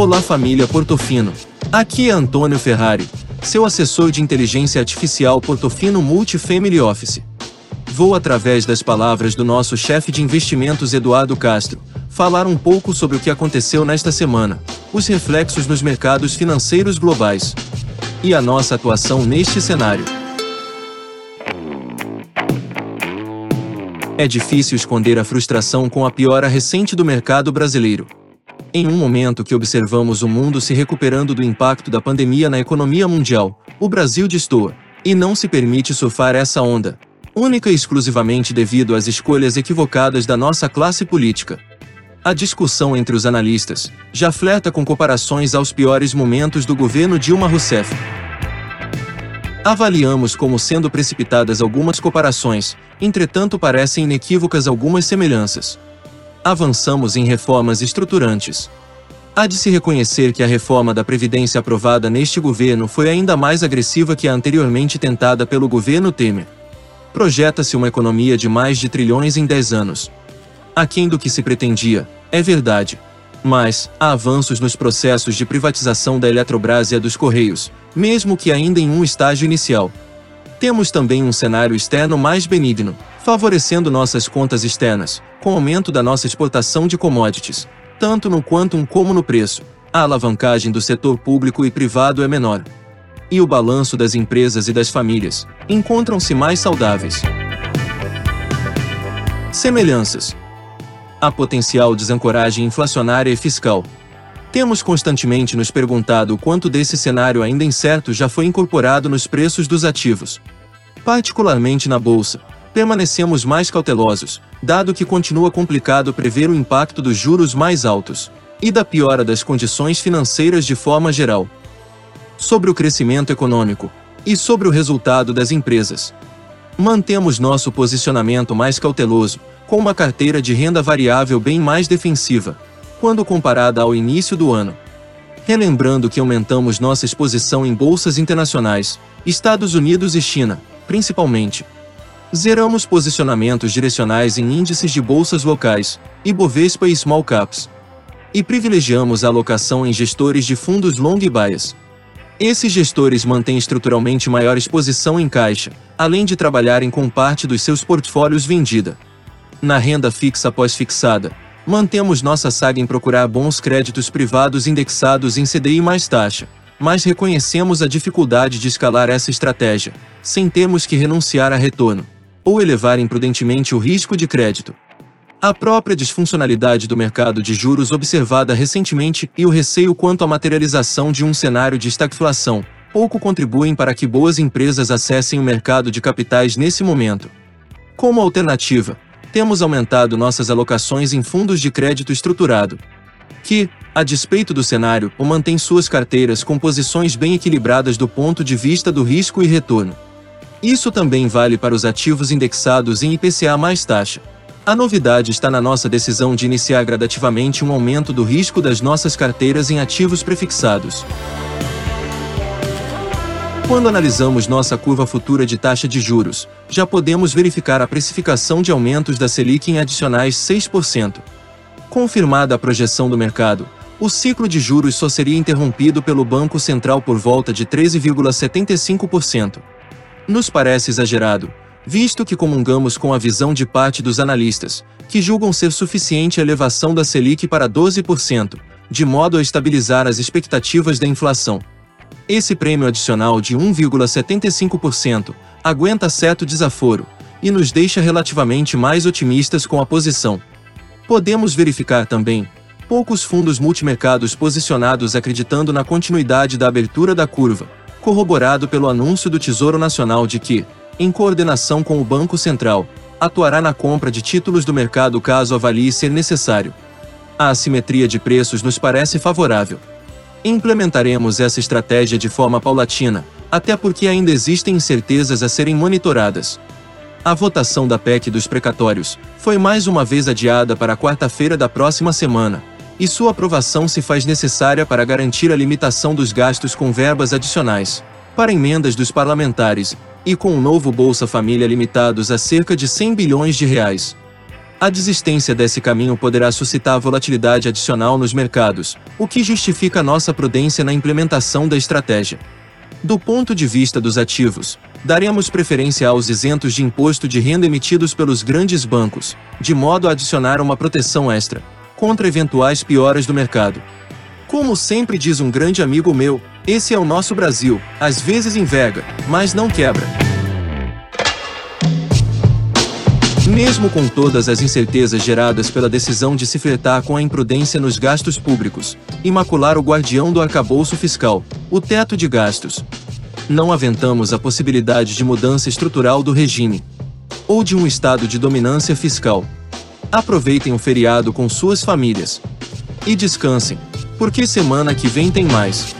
Olá família Portofino. Aqui é Antônio Ferrari, seu assessor de inteligência artificial Portofino Multifamily Office. Vou através das palavras do nosso chefe de investimentos Eduardo Castro, falar um pouco sobre o que aconteceu nesta semana, os reflexos nos mercados financeiros globais e a nossa atuação neste cenário. É difícil esconder a frustração com a piora recente do mercado brasileiro. Em um momento que observamos o mundo se recuperando do impacto da pandemia na economia mundial, o Brasil destoa e não se permite surfar essa onda, única e exclusivamente devido às escolhas equivocadas da nossa classe política. A discussão entre os analistas já flerta com comparações aos piores momentos do governo Dilma Rousseff. Avaliamos como sendo precipitadas algumas comparações, entretanto parecem inequívocas algumas semelhanças. Avançamos em reformas estruturantes. Há de se reconhecer que a reforma da Previdência aprovada neste governo foi ainda mais agressiva que a anteriormente tentada pelo governo Temer. Projeta-se uma economia de mais de trilhões em 10 anos, aquém do que se pretendia, é verdade. Mas, há avanços nos processos de privatização da Eletrobras e dos Correios, mesmo que ainda em um estágio inicial. Temos também um cenário externo mais benigno, favorecendo nossas contas externas, com aumento da nossa exportação de commodities, tanto no quantum como no preço. A alavancagem do setor público e privado é menor. E o balanço das empresas e das famílias encontram-se mais saudáveis. Semelhanças a potencial desancoragem inflacionária e fiscal. Temos constantemente nos perguntado quanto desse cenário ainda incerto já foi incorporado nos preços dos ativos. Particularmente na bolsa, permanecemos mais cautelosos, dado que continua complicado prever o impacto dos juros mais altos e da piora das condições financeiras de forma geral. Sobre o crescimento econômico e sobre o resultado das empresas, mantemos nosso posicionamento mais cauteloso, com uma carteira de renda variável bem mais defensiva, quando comparada ao início do ano. Relembrando que aumentamos nossa exposição em bolsas internacionais, Estados Unidos e China, principalmente. Zeramos posicionamentos direcionais em índices de bolsas locais, Ibovespa e Small Caps. E privilegiamos a alocação em gestores de fundos long bias. Esses gestores mantêm estruturalmente maior exposição em caixa, além de trabalharem com parte dos seus portfólios vendida. Na renda fixa pós-fixada, mantemos nossa saga em procurar bons créditos privados indexados em CDI mais taxa, mas reconhecemos a dificuldade de escalar essa estratégia, sem termos que renunciar a retorno, ou elevar imprudentemente o risco de crédito. A própria disfuncionalidade do mercado de juros observada recentemente e o receio quanto à materialização de um cenário de estagflação pouco contribuem para que boas empresas acessem o mercado de capitais nesse momento. Como alternativa, temos aumentado nossas alocações em fundos de crédito estruturado, que, a despeito do cenário, o mantém suas carteiras com posições bem equilibradas do ponto de vista do risco e retorno. Isso também vale para os ativos indexados em IPCA mais taxa. A novidade está na nossa decisão de iniciar gradativamente um aumento do risco das nossas carteiras em ativos prefixados. Quando analisamos nossa curva futura de taxa de juros, já podemos verificar a precificação de aumentos da Selic em adicionais 6%. Confirmada a projeção do mercado, o ciclo de juros só seria interrompido pelo Banco Central por volta de 13,75%. Nos parece exagerado, visto que comungamos com a visão de parte dos analistas, que julgam ser suficiente a elevação da Selic para 12%, de modo a estabilizar as expectativas da inflação. Esse prêmio adicional de 1,75% aguenta certo desaforo e nos deixa relativamente mais otimistas com a posição. Podemos verificar também poucos fundos multimercados posicionados acreditando na continuidade da abertura da curva, corroborado pelo anúncio do Tesouro Nacional de que, em coordenação com o Banco Central, atuará na compra de títulos do mercado caso avalie ser necessário. A assimetria de preços nos parece favorável. Implementaremos essa estratégia de forma paulatina, até porque ainda existem incertezas a serem monitoradas. A votação da PEC dos precatórios foi mais uma vez adiada para quarta-feira da próxima semana, e sua aprovação se faz necessária para garantir a limitação dos gastos com verbas adicionais para emendas dos parlamentares e com o novo Bolsa Família limitados a cerca de 100 bilhões de reais. A desistência desse caminho poderá suscitar volatilidade adicional nos mercados, o que justifica nossa prudência na implementação da estratégia. Do ponto de vista dos ativos, daremos preferência aos isentos de imposto de renda emitidos pelos grandes bancos, de modo a adicionar uma proteção extra contra eventuais pioras do mercado. Como sempre diz um grande amigo meu, esse é o nosso Brasil, às vezes enverga, mas não quebra. Mesmo com todas as incertezas geradas pela decisão de se flertar com a imprudência nos gastos públicos, imacular o guardião do arcabouço fiscal, o teto de gastos. Não aventamos a possibilidade de mudança estrutural do regime ou de um estado de dominância fiscal. Aproveitem o feriado com suas famílias e descansem, porque semana que vem tem mais.